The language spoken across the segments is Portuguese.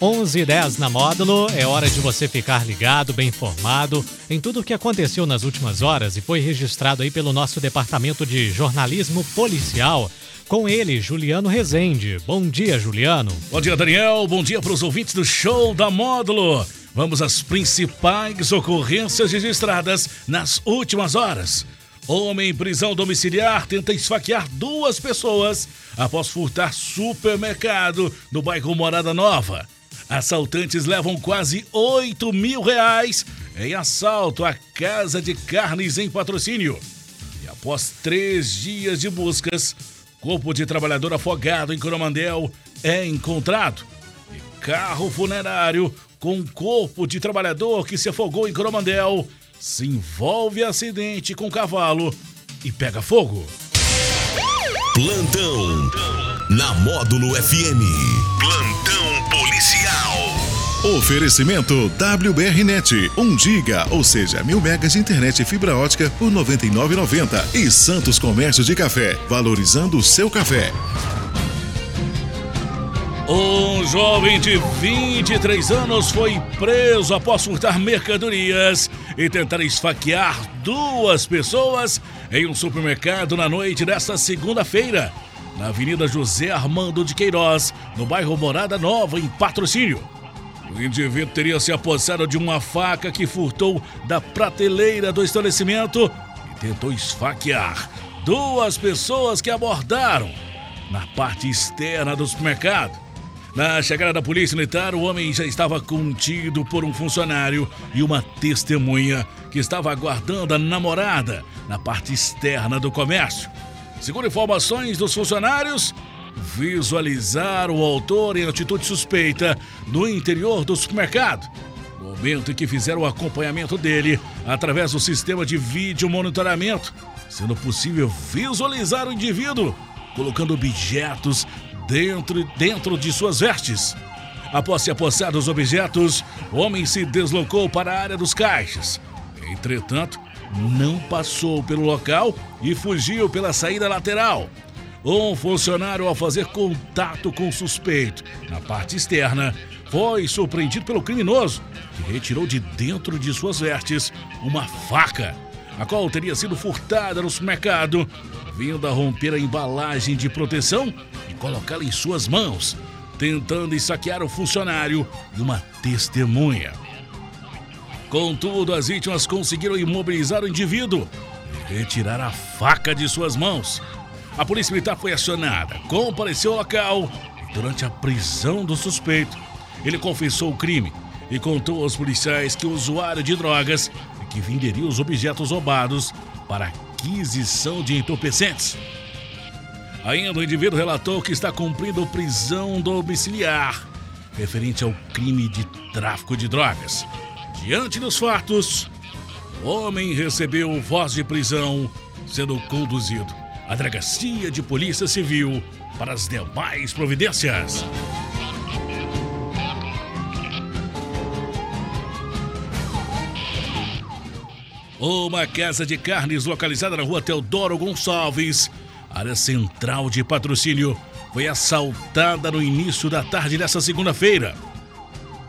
11 e 10 na módulo, é hora de você ficar ligado, bem informado em tudo o que aconteceu nas últimas horas e foi registrado aí pelo nosso departamento de jornalismo policial. Com ele, Juliano Rezende. Bom dia, Juliano. Bom dia, Daniel. Bom dia para os ouvintes do show da módulo. Vamos às principais ocorrências registradas nas últimas horas. Homem em prisão domiciliar tenta esfaquear duas pessoas após furtar supermercado no bairro Morada Nova. Assaltantes levam quase 8 mil reais em assalto à casa de carnes em patrocínio. E após três dias de buscas, corpo de trabalhador afogado em Coromandel é encontrado. E carro funerário com corpo de trabalhador que se afogou em Coromandel se envolve acidente com cavalo e pega fogo. Plantão na Módulo FM. Oferecimento WBRnet, 1 giga, ou seja, mil megas de internet e fibra ótica por 99,90 e Santos Comércio de Café, valorizando o seu café. Um jovem de 23 anos foi preso após furtar mercadorias e tentar esfaquear duas pessoas em um supermercado na noite desta segunda-feira, na Avenida José Armando de Queiroz, no bairro Morada Nova, em patrocínio. O indivíduo teria se apossado de uma faca que furtou da prateleira do estabelecimento e tentou esfaquear duas pessoas que abordaram na parte externa do supermercado. Na chegada da polícia militar, o homem já estava contido por um funcionário e uma testemunha que estava aguardando a namorada na parte externa do comércio. Segundo informações dos funcionários, visualizaram o autor em atitude suspeita no interior do supermercado. Momento em que fizeram o acompanhamento dele através do sistema de vídeo monitoramento, sendo possível visualizar o indivíduo colocando objetos dentro, dentro de suas vestes. Após se apossar dos objetos, o homem se deslocou para a área dos caixas. Entretanto, não passou pelo local e fugiu pela saída lateral. Um funcionário, ao fazer contato com o suspeito na parte externa, foi surpreendido pelo criminoso, que retirou de dentro de suas vestes uma faca, a qual teria sido furtada no supermercado, vindo a romper a embalagem de proteção colocá-la em suas mãos, tentando saquear o funcionário e uma testemunha. Contudo, as vítimas conseguiram imobilizar o indivíduo e retirar a faca de suas mãos. A polícia militar foi acionada, compareceu ao local e, durante a prisão do suspeito, ele confessou o crime e contou aos policiais que o usuário de drogas e que venderia os objetos roubados para aquisição de entorpecentes. Ainda o indivíduo relatou que está cumprindo prisão domiciliar referente ao crime de tráfico de drogas. Diante dos fatos, o homem recebeu voz de prisão, sendo conduzido à delegacia de polícia civil para as demais providências. Uma casa de carnes localizada na rua Teodoro Gonçalves área central de patrocínio foi assaltada no início da tarde dessa segunda-feira.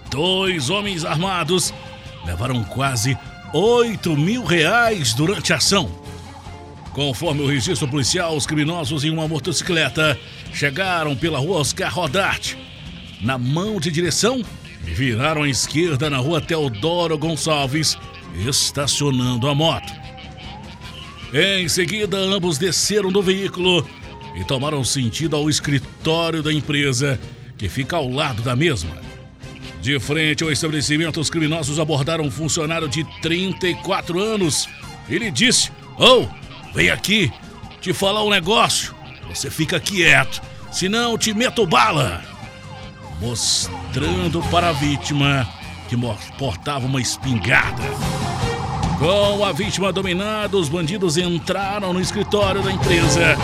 Dois homens armados levaram quase 8 mil reais durante a ação. Conforme o registro policial, os criminosos em uma motocicleta chegaram pela rua Oscar Rodarte, na mão de direção, viraram à esquerda na rua Teodoro Gonçalves, estacionando a moto. Em seguida, ambos desceram do veículo e tomaram sentido ao escritório da empresa, que fica ao lado da mesma. De frente ao estabelecimento, os criminosos abordaram um funcionário de 34 anos. Ele disse: Oh, vem aqui, te falar um negócio. Você fica quieto, senão te meto bala. Mostrando para a vítima que portava uma espingarda. Com a vítima dominada, os bandidos entraram no escritório da empresa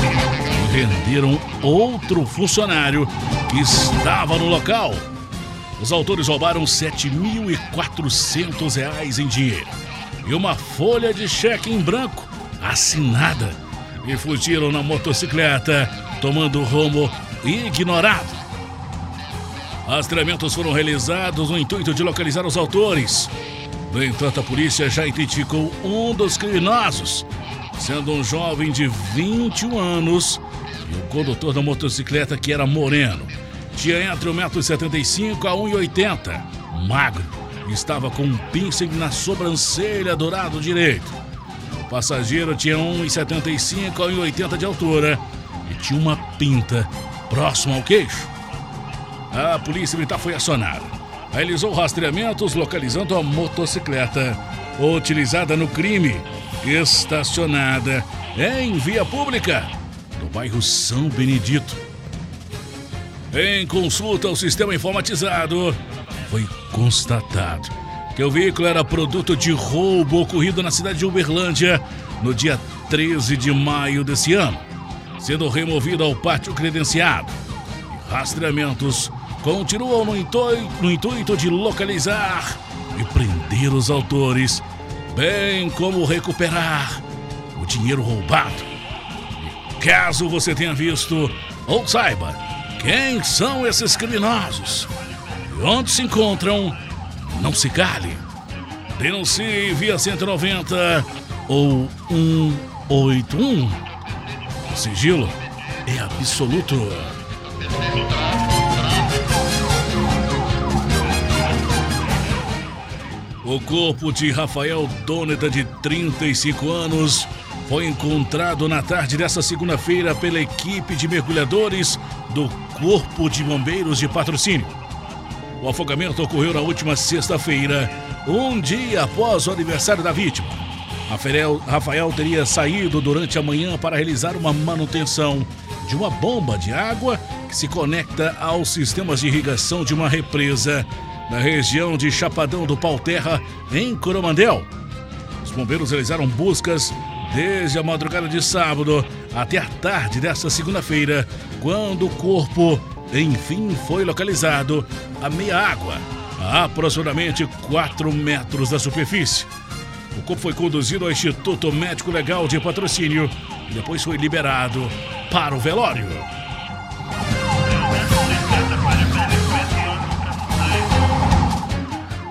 e renderam outro funcionário que estava no local. Os autores roubaram R$ 7.400 em dinheiro e uma folha de cheque em branco assinada e fugiram na motocicleta, tomando rumo ignorado. Rastreamentos foram realizados no intuito de localizar os autores. No entanto, a polícia já identificou um dos criminosos, sendo um jovem de 21 anos e o condutor da motocicleta que era moreno. Tinha entre 1,75m a 1,80m, magro, estava com um piercing na sobrancelha do lado direito. O passageiro tinha 1,75m a 1,80m de altura e tinha uma pinta próxima ao queixo. A polícia militar foi acionada. Realizou rastreamentos localizando a motocicleta utilizada no crime, estacionada em via pública no bairro São Benedito. Em consulta ao sistema informatizado, foi constatado que o veículo era produto de roubo ocorrido na cidade de Uberlândia no dia 13 de maio desse ano, sendo removido ao pátio credenciado. Rastreamentos continuam no intuito, no intuito de localizar e prender os autores, bem como recuperar o dinheiro roubado. E caso você tenha visto ou saiba quem são esses criminosos e onde se encontram, não se cale. Denuncie via 190 ou 181. O sigilo é absoluto. O corpo de Rafael Doneta, de 35 anos, foi encontrado na tarde desta segunda-feira pela equipe de mergulhadores do Corpo de Bombeiros de Patrocínio. O afogamento ocorreu na última sexta-feira, um dia após o aniversário da vítima. Rafael, Rafael teria saído durante a manhã para realizar uma manutenção de uma bomba de água que se conecta aos sistemas de irrigação de uma represa na região de Chapadão do Pau Terra, em Coromandel. Os bombeiros realizaram buscas desde a madrugada de sábado até a tarde desta segunda-feira, quando o corpo, enfim, foi localizado a meia água, a aproximadamente 4 metros da superfície. O corpo foi conduzido ao Instituto Médico Legal de Patrocínio e depois foi liberado para o velório.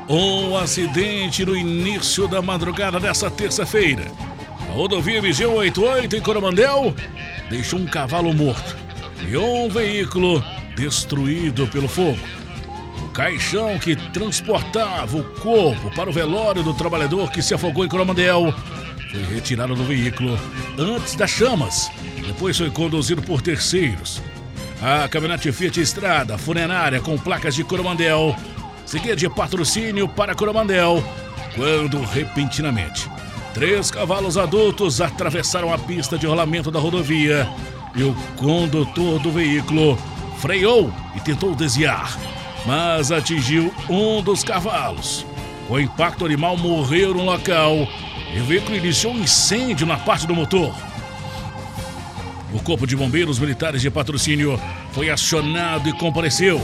Um acidente no início da madrugada dessa terça-feira. A rodovia MG 88 em Coromandel deixou um cavalo morto e um veículo destruído pelo fogo. O caixão que transportava o corpo para o velório do trabalhador que se afogou em Coromandel foi retirado do veículo antes das chamas. Depois foi conduzido por terceiros. A caminhonete Fiat Estrada funerária com placas de Coromandel seguia de patrocínio para Coromandel, quando repentinamente três cavalos adultos atravessaram a pista de rolamento da rodovia e o condutor do veículo freou e tentou desviar, mas atingiu um dos cavalos. O impacto animal morreu no local e o veículo iniciou um incêndio na parte do motor. O Corpo de Bombeiros Militares de Patrocínio foi acionado e compareceu,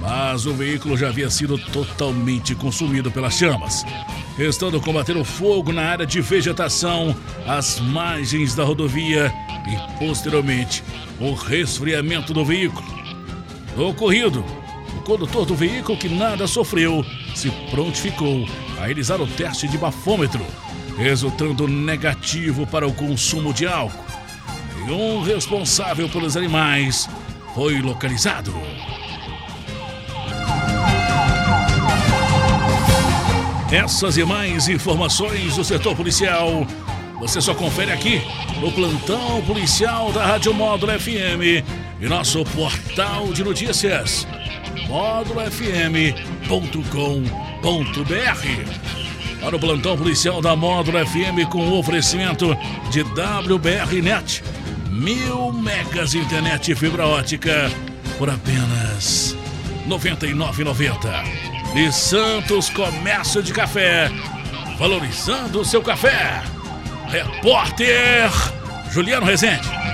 mas o veículo já havia sido totalmente consumido pelas chamas, restando combater o fogo na área de vegetação, às margens da rodovia e, posteriormente, o resfriamento do veículo. No ocorrido, o condutor do veículo, que nada sofreu, se prontificou a realizar o teste de bafômetro, resultando negativo para o consumo de álcool. E um responsável pelos animais foi localizado. Essas e mais informações do setor policial você só confere aqui no plantão policial da Rádio Módulo FM e nosso portal de notícias módulofm.com.br. Para o plantão policial da Módulo FM com oferecimento de WBRnet, mil megas de internet e fibra ótica por apenas R$ 99,90 e Santos Comércio de Café, valorizando o seu café. Repórter Juliano Rezende.